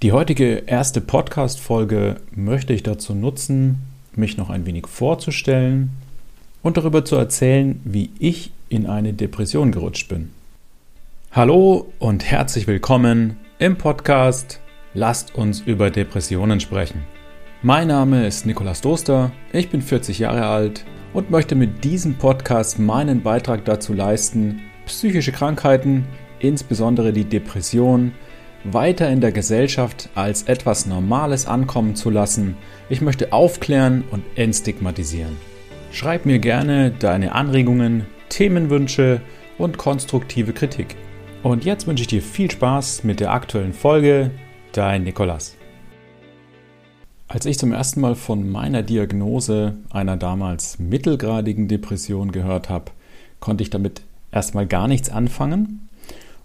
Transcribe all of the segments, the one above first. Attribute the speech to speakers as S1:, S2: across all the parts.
S1: Die heutige erste Podcast-Folge möchte ich dazu nutzen, mich noch ein wenig vorzustellen und darüber zu erzählen, wie ich in eine Depression gerutscht bin. Hallo und herzlich willkommen im Podcast Lasst uns über Depressionen sprechen. Mein Name ist Nikolas Doster, ich bin 40 Jahre alt und möchte mit diesem Podcast meinen Beitrag dazu leisten, psychische Krankheiten, insbesondere die Depression, weiter in der Gesellschaft als etwas Normales ankommen zu lassen. Ich möchte aufklären und entstigmatisieren. Schreib mir gerne deine Anregungen, Themenwünsche und konstruktive Kritik. Und jetzt wünsche ich dir viel Spaß mit der aktuellen Folge. Dein Nikolas. Als ich zum ersten Mal von meiner Diagnose einer damals mittelgradigen Depression gehört habe, konnte ich damit erstmal gar nichts anfangen.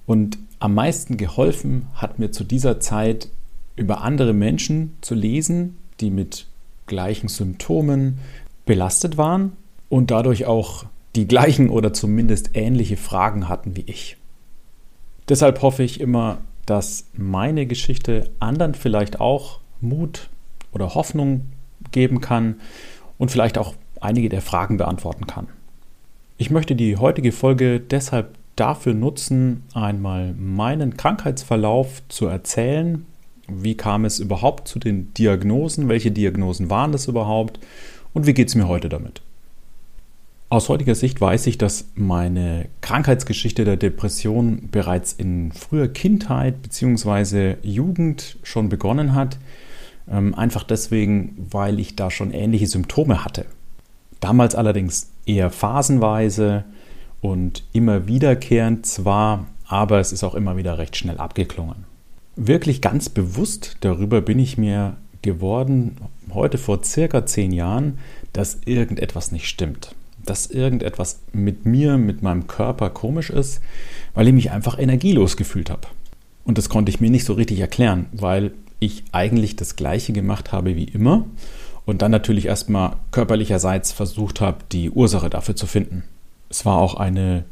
S1: Und am meisten geholfen hat mir zu dieser Zeit über andere Menschen zu lesen, die mit gleichen Symptomen belastet waren und dadurch auch die gleichen oder zumindest ähnliche Fragen hatten wie ich. Deshalb hoffe ich immer, dass meine Geschichte anderen vielleicht auch Mut oder Hoffnung geben kann und vielleicht auch einige der Fragen beantworten kann. Ich möchte die heutige Folge deshalb dafür nutzen, einmal meinen Krankheitsverlauf zu erzählen. Wie kam es überhaupt zu den Diagnosen? Welche Diagnosen waren das überhaupt? Und wie geht es mir heute damit? Aus heutiger Sicht weiß ich, dass meine Krankheitsgeschichte der Depression bereits in früher Kindheit bzw. Jugend schon begonnen hat. Ähm, einfach deswegen, weil ich da schon ähnliche Symptome hatte. Damals allerdings eher phasenweise und immer wiederkehrend zwar, aber es ist auch immer wieder recht schnell abgeklungen. Wirklich ganz bewusst darüber bin ich mir geworden, heute vor circa zehn Jahren, dass irgendetwas nicht stimmt. Dass irgendetwas mit mir, mit meinem Körper komisch ist, weil ich mich einfach energielos gefühlt habe. Und das konnte ich mir nicht so richtig erklären, weil ich eigentlich das Gleiche gemacht habe wie immer und dann natürlich erstmal körperlicherseits versucht habe, die Ursache dafür zu finden. Es war auch eine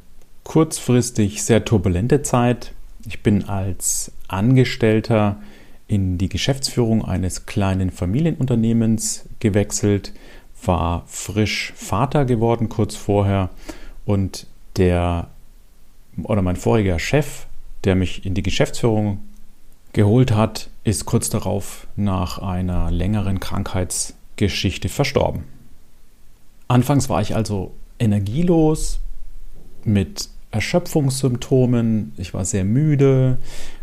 S1: kurzfristig sehr turbulente Zeit. Ich bin als Angestellter in die Geschäftsführung eines kleinen Familienunternehmens gewechselt, war frisch Vater geworden kurz vorher und der oder mein voriger Chef, der mich in die Geschäftsführung geholt hat, ist kurz darauf nach einer längeren Krankheitsgeschichte verstorben. Anfangs war ich also energielos, mit Erschöpfungssymptomen. Ich war sehr müde,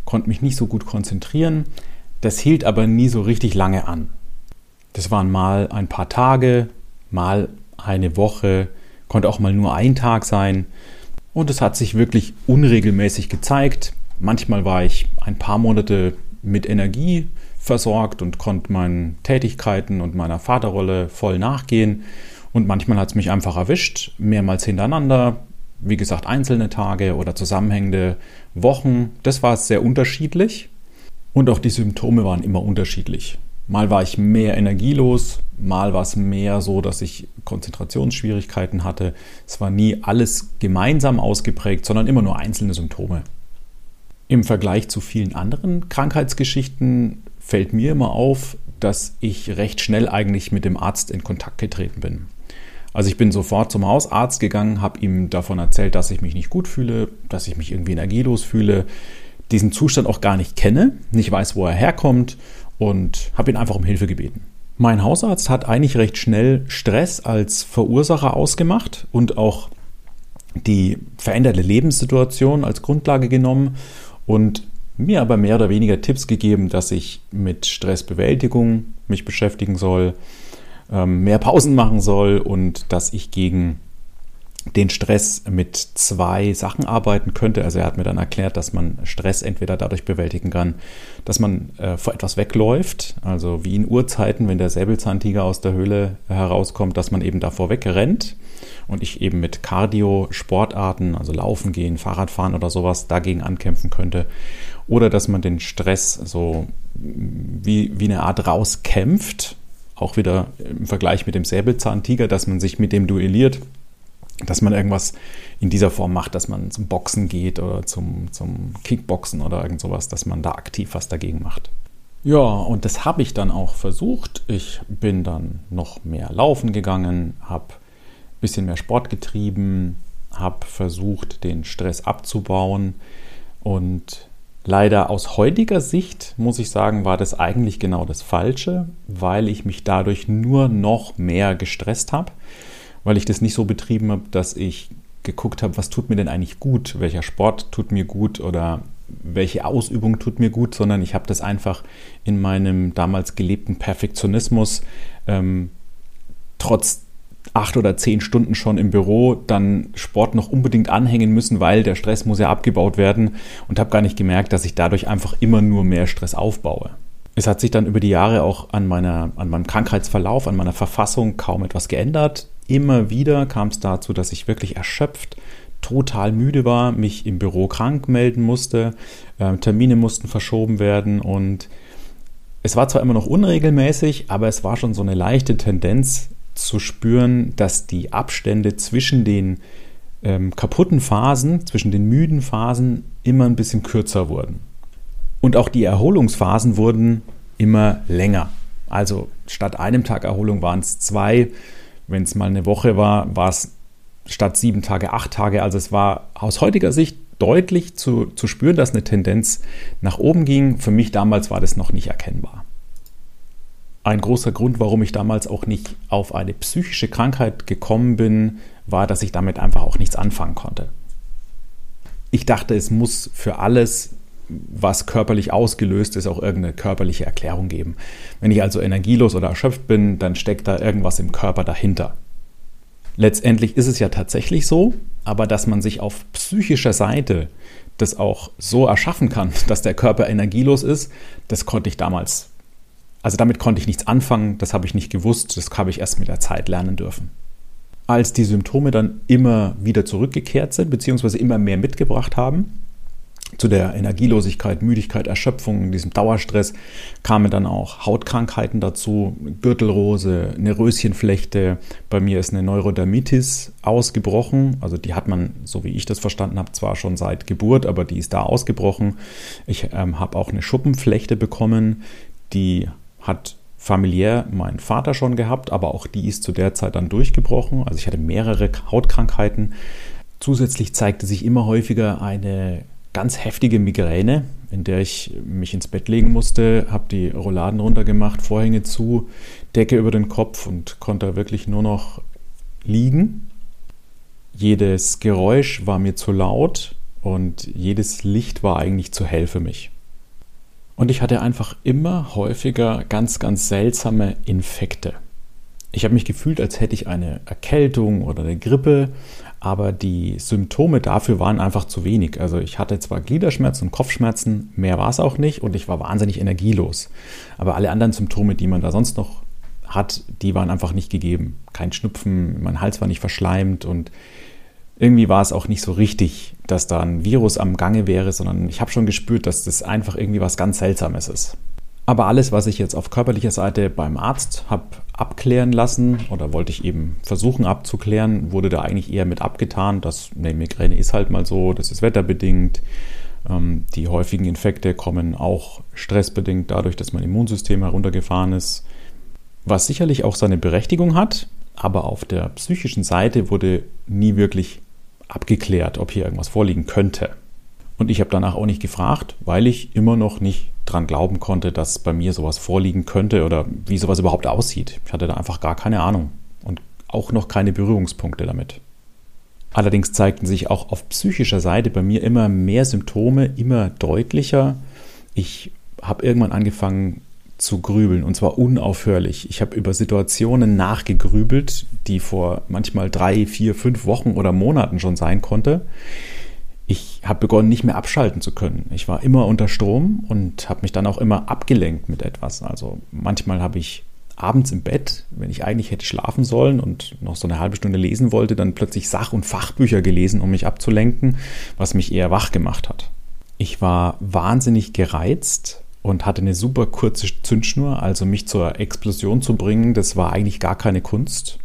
S1: konnte mich nicht so gut konzentrieren. Das hielt aber nie so richtig lange an. Das waren mal ein paar Tage, mal eine Woche, konnte auch mal nur ein Tag sein. Und es hat sich wirklich unregelmäßig gezeigt. Manchmal war ich ein paar Monate mit Energie versorgt und konnte meinen Tätigkeiten und meiner Vaterrolle voll nachgehen. Und manchmal hat es mich einfach erwischt, mehrmals hintereinander. Wie gesagt, einzelne Tage oder zusammenhängende Wochen. Das war sehr unterschiedlich. Und auch die Symptome waren immer unterschiedlich. Mal war ich mehr energielos, mal war es mehr so, dass ich Konzentrationsschwierigkeiten hatte. Es war nie alles gemeinsam ausgeprägt, sondern immer nur einzelne Symptome. Im Vergleich zu vielen anderen Krankheitsgeschichten fällt mir immer auf, dass ich recht schnell eigentlich mit dem Arzt in Kontakt getreten bin. Also ich bin sofort zum Hausarzt gegangen, habe ihm davon erzählt, dass ich mich nicht gut fühle, dass ich mich irgendwie energielos fühle, diesen Zustand auch gar nicht kenne, nicht weiß, wo er herkommt und habe ihn einfach um Hilfe gebeten. Mein Hausarzt hat eigentlich recht schnell Stress als Verursacher ausgemacht und auch die veränderte Lebenssituation als Grundlage genommen und mir aber mehr oder weniger Tipps gegeben, dass ich mit Stressbewältigung mich beschäftigen soll, mehr Pausen machen soll und dass ich gegen den Stress mit zwei Sachen arbeiten könnte. Also er hat mir dann erklärt, dass man Stress entweder dadurch bewältigen kann, dass man äh, vor etwas wegläuft, also wie in Urzeiten, wenn der Säbelzahntiger aus der Höhle herauskommt, dass man eben davor wegrennt und ich eben mit Cardio-Sportarten, also Laufen gehen, Fahrradfahren oder sowas, dagegen ankämpfen könnte. Oder dass man den Stress so wie, wie eine Art rauskämpft, auch wieder im Vergleich mit dem Säbelzahntiger, dass man sich mit dem duelliert dass man irgendwas in dieser Form macht, dass man zum Boxen geht oder zum, zum Kickboxen oder irgend sowas, dass man da aktiv was dagegen macht. Ja, und das habe ich dann auch versucht. Ich bin dann noch mehr laufen gegangen, habe ein bisschen mehr Sport getrieben, habe versucht, den Stress abzubauen. Und leider aus heutiger Sicht, muss ich sagen, war das eigentlich genau das Falsche, weil ich mich dadurch nur noch mehr gestresst habe, weil ich das nicht so betrieben habe, dass ich geguckt habe, was tut mir denn eigentlich gut, welcher Sport tut mir gut oder welche Ausübung tut mir gut, sondern ich habe das einfach in meinem damals gelebten Perfektionismus ähm, trotz acht oder zehn Stunden schon im Büro dann Sport noch unbedingt anhängen müssen, weil der Stress muss ja abgebaut werden und habe gar nicht gemerkt, dass ich dadurch einfach immer nur mehr Stress aufbaue. Es hat sich dann über die Jahre auch an, meiner, an meinem Krankheitsverlauf, an meiner Verfassung kaum etwas geändert. Immer wieder kam es dazu, dass ich wirklich erschöpft, total müde war, mich im Büro krank melden musste, äh, Termine mussten verschoben werden und es war zwar immer noch unregelmäßig, aber es war schon so eine leichte Tendenz zu spüren, dass die Abstände zwischen den ähm, kaputten Phasen, zwischen den müden Phasen immer ein bisschen kürzer wurden. Und auch die Erholungsphasen wurden immer länger. Also statt einem Tag Erholung waren es zwei. Wenn es mal eine Woche war, war es statt sieben Tage acht Tage. Also es war aus heutiger Sicht deutlich zu, zu spüren, dass eine Tendenz nach oben ging. Für mich damals war das noch nicht erkennbar. Ein großer Grund, warum ich damals auch nicht auf eine psychische Krankheit gekommen bin, war, dass ich damit einfach auch nichts anfangen konnte. Ich dachte, es muss für alles, was körperlich ausgelöst ist, auch irgendeine körperliche Erklärung geben. Wenn ich also energielos oder erschöpft bin, dann steckt da irgendwas im Körper dahinter. Letztendlich ist es ja tatsächlich so, aber dass man sich auf psychischer Seite das auch so erschaffen kann, dass der Körper energielos ist, das konnte ich damals also damit konnte ich nichts anfangen, das habe ich nicht gewusst, das habe ich erst mit der Zeit lernen dürfen. Als die Symptome dann immer wieder zurückgekehrt sind, beziehungsweise immer mehr mitgebracht haben, zu der Energielosigkeit, Müdigkeit, Erschöpfung, diesem Dauerstress kamen dann auch Hautkrankheiten dazu, Gürtelrose, eine Röschenflechte. Bei mir ist eine Neurodermitis ausgebrochen. Also die hat man, so wie ich das verstanden habe, zwar schon seit Geburt, aber die ist da ausgebrochen. Ich ähm, habe auch eine Schuppenflechte bekommen, die hat familiär mein Vater schon gehabt, aber auch die ist zu der Zeit dann durchgebrochen. Also ich hatte mehrere Hautkrankheiten. Zusätzlich zeigte sich immer häufiger eine ganz heftige Migräne, in der ich mich ins Bett legen musste, habe die Rolladen runtergemacht, Vorhänge zu, Decke über den Kopf und konnte wirklich nur noch liegen. Jedes Geräusch war mir zu laut und jedes Licht war eigentlich zu hell für mich. Und ich hatte einfach immer häufiger ganz, ganz seltsame Infekte. Ich habe mich gefühlt, als hätte ich eine Erkältung oder eine Grippe, aber die Symptome dafür waren einfach zu wenig. Also ich hatte zwar Gliederschmerzen und Kopfschmerzen, mehr war es auch nicht und ich war wahnsinnig energielos. Aber alle anderen Symptome, die man da sonst noch hat, die waren einfach nicht gegeben. Kein Schnupfen, mein Hals war nicht verschleimt und irgendwie war es auch nicht so richtig, dass da ein Virus am Gange wäre, sondern ich habe schon gespürt, dass das einfach irgendwie was ganz Seltsames ist. Aber alles, was ich jetzt auf körperlicher Seite beim Arzt habe abklären lassen oder wollte ich eben versuchen abzuklären, wurde da eigentlich eher mit abgetan, dass eine Migräne ist halt mal so, das ist wetterbedingt. Ähm, die häufigen Infekte kommen auch stressbedingt dadurch, dass mein Immunsystem heruntergefahren ist, was sicherlich auch seine Berechtigung hat, aber auf der psychischen Seite wurde nie wirklich abgeklärt, ob hier irgendwas vorliegen könnte. Und ich habe danach auch nicht gefragt, weil ich immer noch nicht dran glauben konnte, dass bei mir sowas vorliegen könnte oder wie sowas überhaupt aussieht. Ich hatte da einfach gar keine Ahnung und auch noch keine Berührungspunkte damit. Allerdings zeigten sich auch auf psychischer Seite bei mir immer mehr Symptome, immer deutlicher. Ich habe irgendwann angefangen, zu grübeln und zwar unaufhörlich. Ich habe über Situationen nachgegrübelt, die vor manchmal drei, vier, fünf Wochen oder Monaten schon sein konnte. Ich habe begonnen, nicht mehr abschalten zu können. Ich war immer unter Strom und habe mich dann auch immer abgelenkt mit etwas. Also manchmal habe ich abends im Bett, wenn ich eigentlich hätte schlafen sollen und noch so eine halbe Stunde lesen wollte, dann plötzlich Sach- und Fachbücher gelesen, um mich abzulenken, was mich eher wach gemacht hat. Ich war wahnsinnig gereizt und hatte eine super kurze Zündschnur, also mich zur Explosion zu bringen, das war eigentlich gar keine Kunst.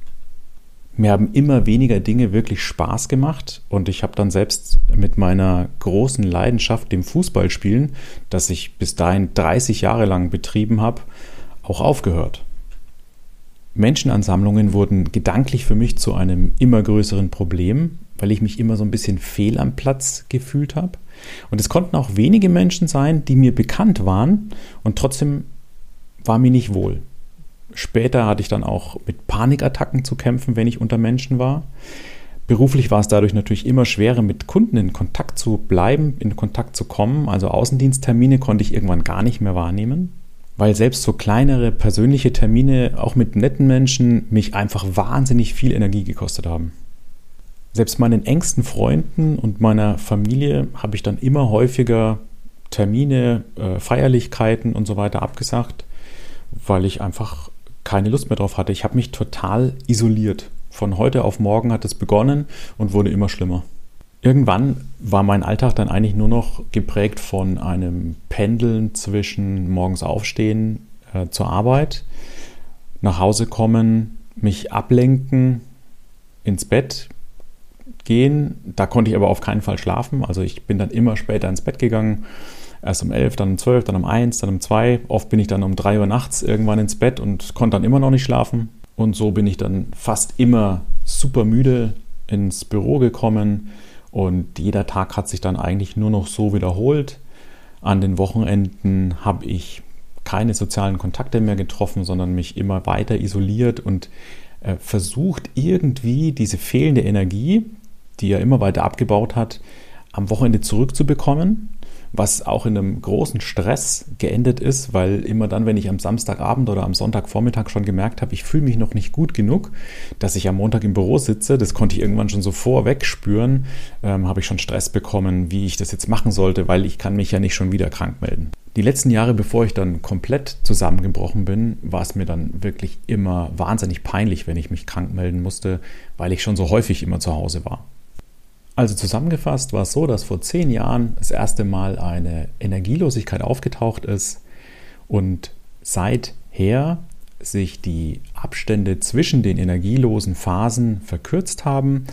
S1: Mir haben immer weniger Dinge wirklich Spaß gemacht und ich habe dann selbst mit meiner großen Leidenschaft, dem Fußballspielen, das ich bis dahin 30 Jahre lang betrieben habe, auch aufgehört. Menschenansammlungen wurden gedanklich für mich zu einem immer größeren Problem, weil ich mich immer so ein bisschen fehl am Platz gefühlt habe. Und es konnten auch wenige Menschen sein, die mir bekannt waren und trotzdem war mir nicht wohl. Später hatte ich dann auch mit Panikattacken zu kämpfen, wenn ich unter Menschen war. Beruflich war es dadurch natürlich immer schwerer, mit Kunden in Kontakt zu bleiben, in Kontakt zu kommen. Also Außendiensttermine konnte ich irgendwann gar nicht mehr wahrnehmen, weil selbst so kleinere persönliche Termine, auch mit netten Menschen, mich einfach wahnsinnig viel Energie gekostet haben. Selbst meinen engsten Freunden und meiner Familie habe ich dann immer häufiger Termine, äh, Feierlichkeiten und so weiter abgesagt, weil ich einfach keine Lust mehr drauf hatte. Ich habe mich total isoliert. Von heute auf morgen hat es begonnen und wurde immer schlimmer. Irgendwann war mein Alltag dann eigentlich nur noch geprägt von einem Pendeln zwischen morgens aufstehen äh, zur Arbeit, nach Hause kommen, mich ablenken, ins Bett gehen. Da konnte ich aber auf keinen Fall schlafen. Also ich bin dann immer später ins Bett gegangen Erst um 11, dann um 12, dann um 1, dann um 2. Oft bin ich dann um 3 Uhr nachts irgendwann ins Bett und konnte dann immer noch nicht schlafen. Und so bin ich dann fast immer super müde ins Büro gekommen. Und jeder Tag hat sich dann eigentlich nur noch so wiederholt. An den Wochenenden habe ich keine sozialen Kontakte mehr getroffen, sondern mich immer weiter isoliert und äh, versucht irgendwie diese fehlende Energie, die er immer weiter abgebaut hat, am Wochenende zurückzubekommen was auch in einem großen Stress geendet ist, weil immer dann, wenn ich am Samstagabend oder am Sonntagvormittag schon gemerkt habe, ich fühle mich noch nicht gut genug, dass ich am Montag im Büro sitze, das konnte ich irgendwann schon so vorweg spüren, ähm, habe ich schon Stress bekommen, wie ich das jetzt machen sollte, weil ich kann mich ja nicht schon wieder krank melden. Die letzten Jahre, bevor ich dann komplett zusammengebrochen bin, war es mir dann wirklich immer wahnsinnig peinlich, wenn ich mich krank melden musste, weil ich schon so häufig immer zu Hause war. Also zusammengefasst war es so, dass vor zehn Jahren das erste Mal eine Energielosigkeit aufgetaucht ist und seither sich die Abstände zwischen den energielosen Phasen verkürzt haben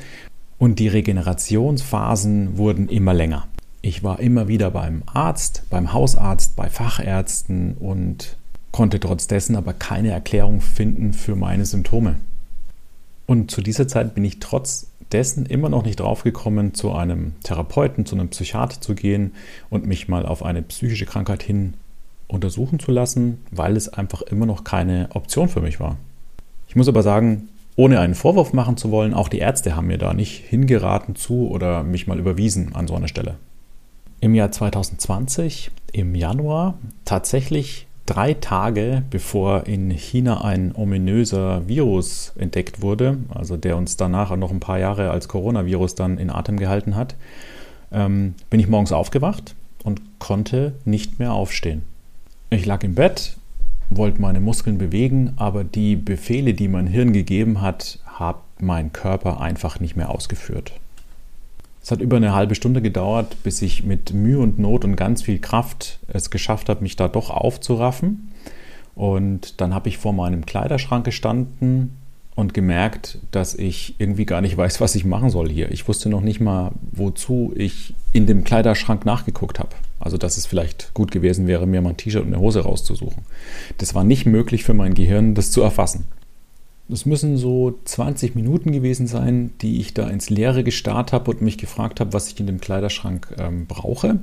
S1: und die Regenerationsphasen wurden immer länger. Ich war immer wieder beim Arzt, beim Hausarzt, bei Fachärzten und konnte trotz dessen aber keine Erklärung finden für meine Symptome. Und zu dieser Zeit bin ich trotz dessen immer noch nicht draufgekommen, zu einem Therapeuten, zu einem Psychiater zu gehen und mich mal auf eine psychische Krankheit hin untersuchen zu lassen, weil es einfach immer noch keine Option für mich war. Ich muss aber sagen, ohne einen Vorwurf machen zu wollen, auch die Ärzte haben mir da nicht hingeraten zu oder mich mal überwiesen an so einer Stelle. Im Jahr 2020, im Januar, tatsächlich drei Tage bevor in China ein ominöser Virus entdeckt wurde, also der uns danach noch ein paar Jahre als Coronavirus dann in Atem gehalten hat, ähm, bin ich morgens aufgewacht und konnte nicht mehr aufstehen. Ich lag im Bett, wollte meine Muskeln bewegen, aber die Befehle, die mein Hirn gegeben hat, hat mein Körper einfach nicht mehr ausgeführt. Es hat über eine halbe Stunde gedauert, bis ich mit Mühe und Not und ganz viel Kraft es geschafft habe, mich da doch aufzuraffen. Und dann habe ich vor meinem Kleiderschrank gestanden und gemerkt, dass ich irgendwie gar nicht weiß, was ich machen soll hier. Ich wusste noch nicht mal, wozu ich in dem Kleiderschrank nachgeguckt habe. Also, dass es vielleicht gut gewesen wäre, mir mal ein T-Shirt und eine Hose rauszusuchen. Das war nicht möglich für mein Gehirn, das zu erfassen. Es müssen so 20 Minuten gewesen sein, die ich da ins Leere gestarrt habe und mich gefragt habe, was ich in dem Kleiderschrank ähm, brauche.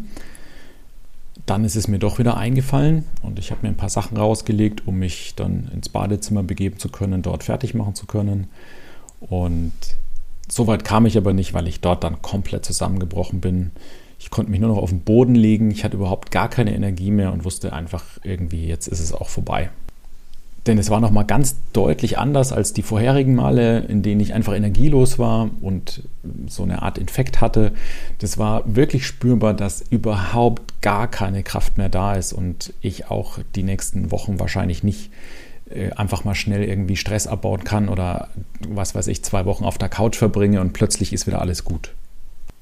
S1: Dann ist es mir doch wieder eingefallen und ich habe mir ein paar Sachen rausgelegt, um mich dann ins Badezimmer begeben zu können, dort fertig machen zu können. Und so weit kam ich aber nicht, weil ich dort dann komplett zusammengebrochen bin. Ich konnte mich nur noch auf den Boden legen, ich hatte überhaupt gar keine Energie mehr und wusste einfach irgendwie, jetzt ist es auch vorbei. Denn es war nochmal ganz deutlich anders als die vorherigen Male, in denen ich einfach energielos war und so eine Art Infekt hatte. Das war wirklich spürbar, dass überhaupt gar keine Kraft mehr da ist und ich auch die nächsten Wochen wahrscheinlich nicht äh, einfach mal schnell irgendwie Stress abbauen kann oder was weiß ich, zwei Wochen auf der Couch verbringe und plötzlich ist wieder alles gut.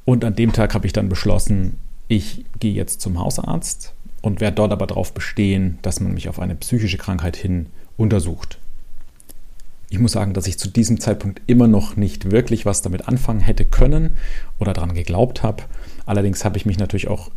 S1: Und an dem Tag habe ich dann beschlossen, ich gehe jetzt zum Hausarzt und werde dort aber darauf bestehen, dass man mich auf eine psychische Krankheit hin untersucht. Ich muss sagen, dass ich zu diesem Zeitpunkt immer noch nicht wirklich was damit anfangen hätte können oder daran geglaubt habe. Allerdings habe ich mich natürlich auch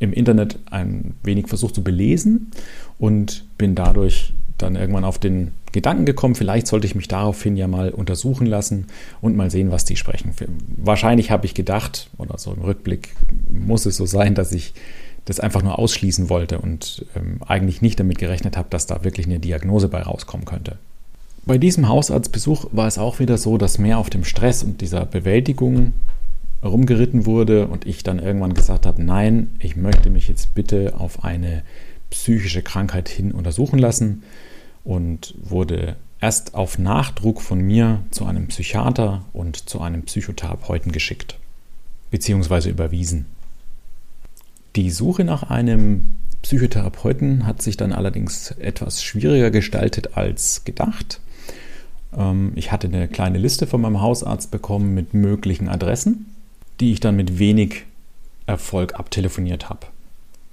S1: im Internet ein wenig versucht zu belesen und bin dadurch dann irgendwann auf den Gedanken gekommen, vielleicht sollte ich mich daraufhin ja mal untersuchen lassen und mal sehen, was die sprechen. Wahrscheinlich habe ich gedacht, oder so im Rückblick muss es so sein, dass ich das einfach nur ausschließen wollte und ähm, eigentlich nicht damit gerechnet habe, dass da wirklich eine Diagnose bei rauskommen könnte. Bei diesem Hausarztbesuch war es auch wieder so, dass mehr auf dem Stress und dieser Bewältigung rumgeritten wurde und ich dann irgendwann gesagt habe, nein, ich möchte mich jetzt bitte auf eine psychische Krankheit hin untersuchen lassen und wurde erst auf Nachdruck von mir zu einem Psychiater und zu einem Psychotherapeuten geschickt, beziehungsweise überwiesen. Die Suche nach einem Psychotherapeuten hat sich dann allerdings etwas schwieriger gestaltet als gedacht. Ähm, ich hatte eine kleine Liste von meinem Hausarzt bekommen mit möglichen Adressen, die ich dann mit wenig Erfolg abtelefoniert habe.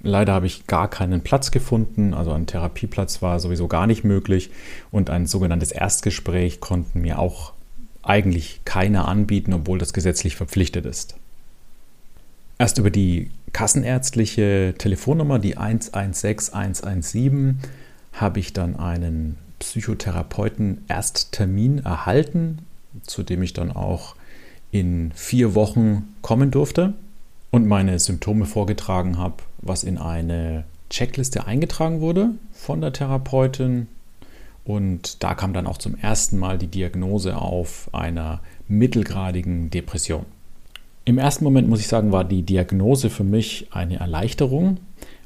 S1: Leider habe ich gar keinen Platz gefunden, also ein Therapieplatz war sowieso gar nicht möglich und ein sogenanntes Erstgespräch konnten mir auch eigentlich keiner anbieten, obwohl das gesetzlich verpflichtet ist. Erst über die kassenärztliche Telefonnummer, die 116117, habe ich dann einen Psychotherapeuten-Ersttermin erhalten, zu dem ich dann auch in vier Wochen kommen durfte und meine Symptome vorgetragen habe, was in eine Checkliste eingetragen wurde von der Therapeutin. Und da kam dann auch zum ersten Mal die Diagnose auf einer mittelgradigen Depression. Im ersten Moment muss ich sagen, war die Diagnose für mich eine Erleichterung,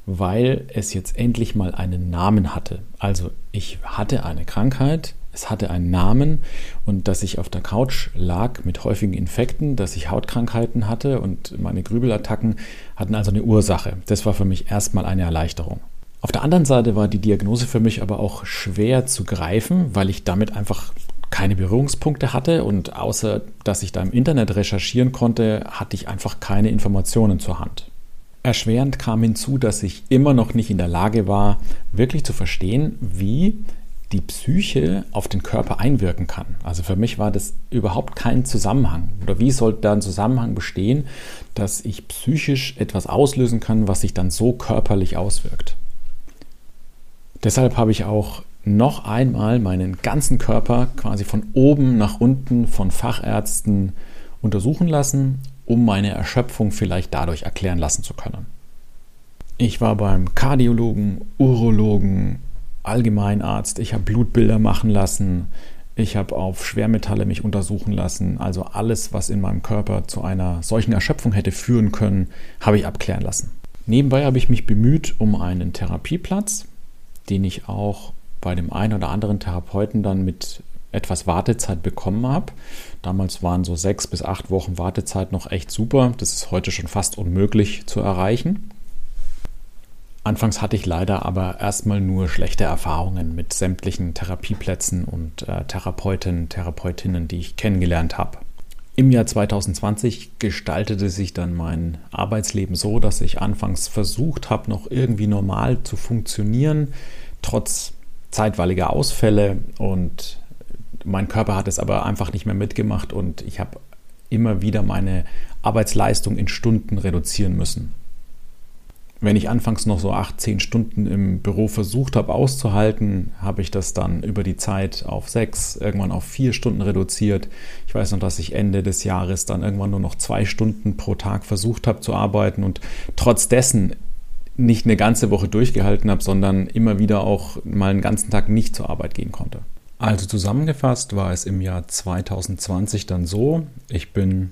S1: weil es jetzt endlich mal einen Namen hatte. Also ich hatte eine Krankheit, es hatte einen Namen und dass ich auf der Couch lag mit häufigen Infekten, dass ich Hautkrankheiten hatte und meine Grübelattacken hatten also eine Ursache. Das war für mich erstmal eine Erleichterung. Auf der anderen Seite war die Diagnose für mich aber auch schwer zu greifen, weil ich damit einfach keine Berührungspunkte hatte und außer dass ich da im Internet recherchieren konnte, hatte ich einfach keine Informationen zur Hand. Erschwerend kam hinzu, dass ich immer noch nicht in der Lage war, wirklich zu verstehen, wie die Psyche auf den Körper einwirken kann. Also für mich war das überhaupt kein Zusammenhang. Oder wie sollte da ein Zusammenhang bestehen, dass ich psychisch etwas auslösen kann, was sich dann so körperlich auswirkt. Deshalb habe ich auch noch einmal meinen ganzen Körper quasi von oben nach unten von Fachärzten untersuchen lassen um meine Erschöpfung vielleicht dadurch erklären lassen zu können. Ich war beim Kardiologen, Urologen, Allgemeinarzt, ich habe Blutbilder machen lassen, ich habe auf Schwermetalle mich untersuchen lassen, also alles, was in meinem Körper zu einer solchen Erschöpfung hätte führen können, habe ich abklären lassen. Nebenbei habe ich mich bemüht um einen Therapieplatz, den ich auch bei dem einen oder anderen Therapeuten dann mit etwas Wartezeit bekommen habe. Damals waren so sechs bis acht Wochen Wartezeit noch echt super. Das ist heute schon fast unmöglich zu erreichen. Anfangs hatte ich leider aber erstmal nur schlechte Erfahrungen mit sämtlichen Therapieplätzen und äh, Therapeuten, Therapeutinnen, die ich kennengelernt habe. Im Jahr 2020 gestaltete sich dann mein Arbeitsleben so, dass ich anfangs versucht habe, noch irgendwie normal zu funktionieren, trotz zeitweiliger Ausfälle und mein Körper hat es aber einfach nicht mehr mitgemacht und ich habe immer wieder meine Arbeitsleistung in Stunden reduzieren müssen. Wenn ich anfangs noch so acht, zehn Stunden im Büro versucht habe auszuhalten, habe ich das dann über die Zeit auf sechs, irgendwann auf vier Stunden reduziert. Ich weiß noch, dass ich Ende des Jahres dann irgendwann nur noch zwei Stunden pro Tag versucht habe zu arbeiten und trotz dessen nicht eine ganze Woche durchgehalten habe, sondern immer wieder auch mal einen ganzen Tag nicht zur Arbeit gehen konnte. Also zusammengefasst war es im Jahr 2020 dann so, ich bin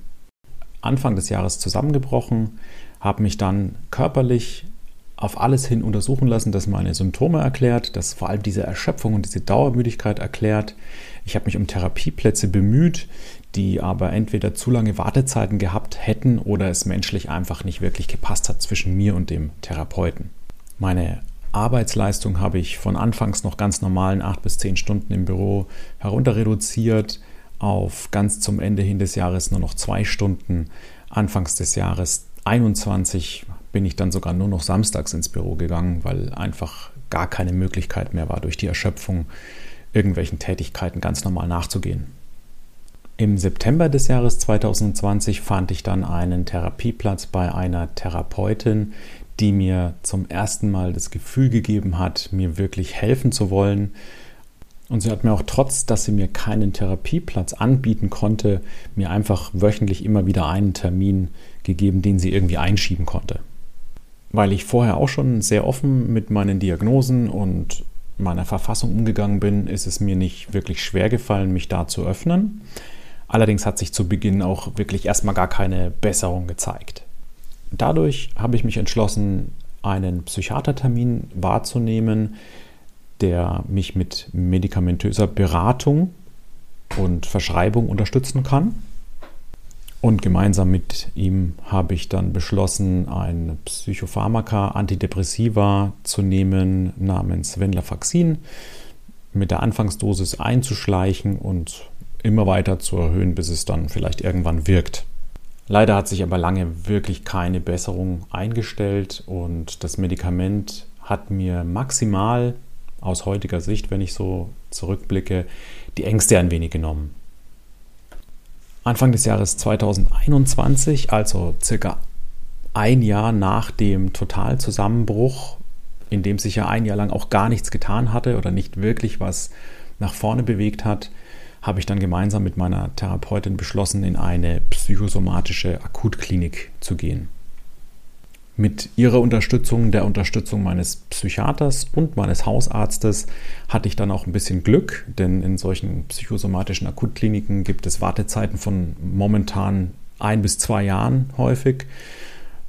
S1: Anfang des Jahres zusammengebrochen, habe mich dann körperlich auf alles hin untersuchen lassen, das meine Symptome erklärt, das vor allem diese Erschöpfung und diese Dauermüdigkeit erklärt. Ich habe mich um Therapieplätze bemüht, die aber entweder zu lange Wartezeiten gehabt hätten oder es menschlich einfach nicht wirklich gepasst hat zwischen mir und dem Therapeuten. Meine Arbeitsleistung habe ich von anfangs noch ganz normalen acht bis zehn Stunden im Büro herunter reduziert auf ganz zum Ende hin des Jahres nur noch zwei Stunden. Anfangs des Jahres 21 bin ich dann sogar nur noch samstags ins Büro gegangen, weil einfach gar keine Möglichkeit mehr war durch die Erschöpfung irgendwelchen Tätigkeiten ganz normal nachzugehen. Im September des Jahres 2020 fand ich dann einen Therapieplatz bei einer Therapeutin, die mir zum ersten Mal das Gefühl gegeben hat, mir wirklich helfen zu wollen. Und sie hat mir auch trotz, dass sie mir keinen Therapieplatz anbieten konnte, mir einfach wöchentlich immer wieder einen Termin gegeben, den sie irgendwie einschieben konnte. Weil ich vorher auch schon sehr offen mit meinen Diagnosen und meiner Verfassung umgegangen bin, ist es mir nicht wirklich schwer gefallen, mich da zu öffnen. Allerdings hat sich zu Beginn auch wirklich erstmal gar keine Besserung gezeigt. Dadurch habe ich mich entschlossen, einen Psychiatertermin wahrzunehmen, der mich mit medikamentöser Beratung und Verschreibung unterstützen kann. Und gemeinsam mit ihm habe ich dann beschlossen, ein Psychopharmaka, Antidepressiva zu nehmen namens Venlafaxin, mit der Anfangsdosis einzuschleichen und immer weiter zu erhöhen, bis es dann vielleicht irgendwann wirkt. Leider hat sich aber lange wirklich keine Besserung eingestellt und das Medikament hat mir maximal aus heutiger Sicht, wenn ich so zurückblicke, die Ängste ein wenig genommen. Anfang des Jahres 2021, also circa ein Jahr nach dem Totalzusammenbruch, in dem sich ja ein Jahr lang auch gar nichts getan hatte oder nicht wirklich was nach vorne bewegt hat, habe ich dann gemeinsam mit meiner Therapeutin beschlossen, in eine psychosomatische Akutklinik zu gehen. Mit ihrer Unterstützung, der Unterstützung meines Psychiaters und meines Hausarztes hatte ich dann auch ein bisschen Glück, denn in solchen psychosomatischen Akutkliniken gibt es Wartezeiten von momentan ein bis zwei Jahren häufig.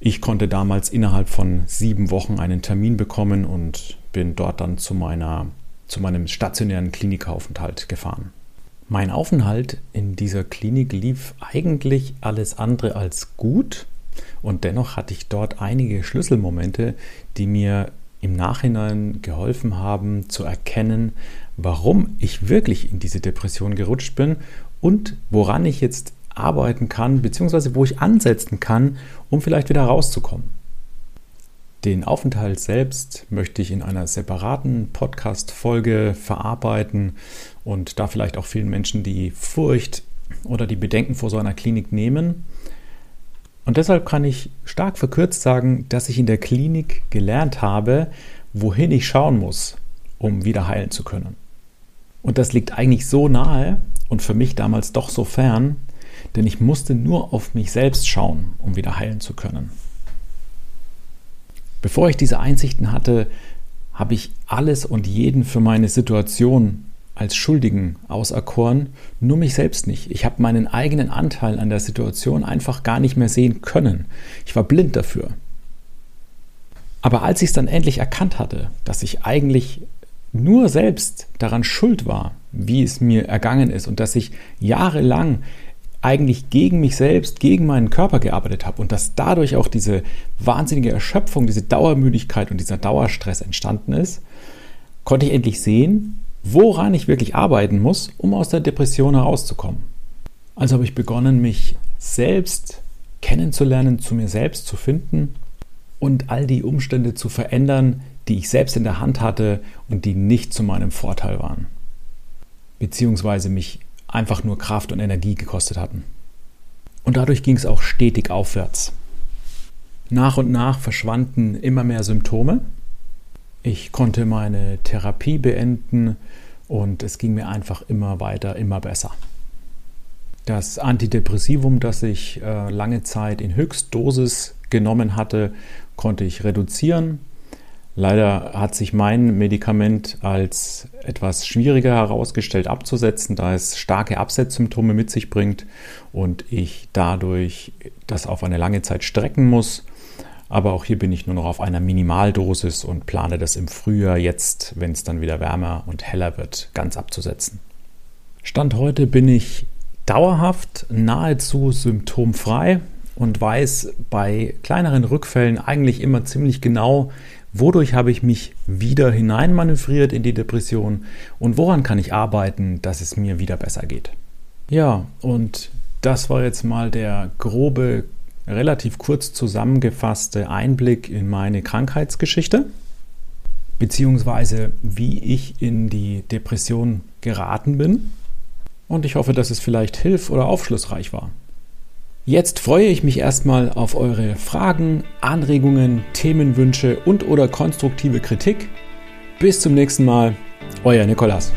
S1: Ich konnte damals innerhalb von sieben Wochen einen Termin bekommen und bin dort dann zu, meiner, zu meinem stationären Klinikaufenthalt gefahren. Mein Aufenthalt in dieser Klinik lief eigentlich alles andere als gut und dennoch hatte ich dort einige Schlüsselmomente, die mir im Nachhinein geholfen haben zu erkennen, warum ich wirklich in diese Depression gerutscht bin und woran ich jetzt arbeiten kann, beziehungsweise wo ich ansetzen kann, um vielleicht wieder rauszukommen. Den Aufenthalt selbst möchte ich in einer separaten Podcast-Folge verarbeiten und da vielleicht auch vielen Menschen die Furcht oder die Bedenken vor so einer Klinik nehmen. Und deshalb kann ich stark verkürzt sagen, dass ich in der Klinik gelernt habe, wohin ich schauen muss, um wieder heilen zu können. Und das liegt eigentlich so nahe und für mich damals doch so fern, denn ich musste nur auf mich selbst schauen, um wieder heilen zu können. Bevor ich diese Einsichten hatte, habe ich alles und jeden für meine Situation als Schuldigen auserkoren, nur mich selbst nicht. Ich habe meinen eigenen Anteil an der Situation einfach gar nicht mehr sehen können. Ich war blind dafür. Aber als ich es dann endlich erkannt hatte, dass ich eigentlich nur selbst daran schuld war, wie es mir ergangen ist und dass ich jahrelang eigentlich gegen mich selbst, gegen meinen Körper gearbeitet habe und dass dadurch auch diese wahnsinnige Erschöpfung, diese Dauermüdigkeit und dieser Dauerstress entstanden ist, konnte ich endlich sehen, woran ich wirklich arbeiten muss, um aus der Depression herauszukommen. Also habe ich begonnen, mich selbst kennenzulernen, zu mir selbst zu finden und all die Umstände zu verändern, die ich selbst in der Hand hatte und die nicht zu meinem Vorteil waren. Beziehungsweise mich einfach nur Kraft und Energie gekostet hatten. Und dadurch ging es auch stetig aufwärts. Nach und nach verschwanden immer mehr Symptome. Ich konnte meine Therapie beenden und es ging mir einfach immer weiter, immer besser. Das Antidepressivum, das ich äh, lange Zeit in Höchstdosis genommen hatte, konnte ich reduzieren Leider hat sich mein Medikament als etwas schwieriger herausgestellt abzusetzen, da es starke Absetzsymptome mit sich bringt und ich dadurch das auf eine lange Zeit strecken muss. Aber auch hier bin ich nur noch auf einer Minimaldosis und plane das im Frühjahr jetzt, wenn es dann wieder wärmer und heller wird, ganz abzusetzen. Stand heute bin ich dauerhaft nahezu symptomfrei und weiß bei kleineren Rückfällen eigentlich immer ziemlich genau, Wodurch habe ich mich wieder hineinmanövriert in die Depression und woran kann ich arbeiten, dass es mir wieder besser geht? Ja, und das war jetzt mal der grobe, relativ kurz zusammengefasste Einblick in meine Krankheitsgeschichte, beziehungsweise wie ich in die Depression geraten bin. Und ich hoffe, dass es vielleicht hilf- oder aufschlussreich war. Jetzt freue ich mich erstmal auf eure Fragen, Anregungen, Themenwünsche und oder konstruktive Kritik. Bis zum nächsten Mal, euer Nikolas.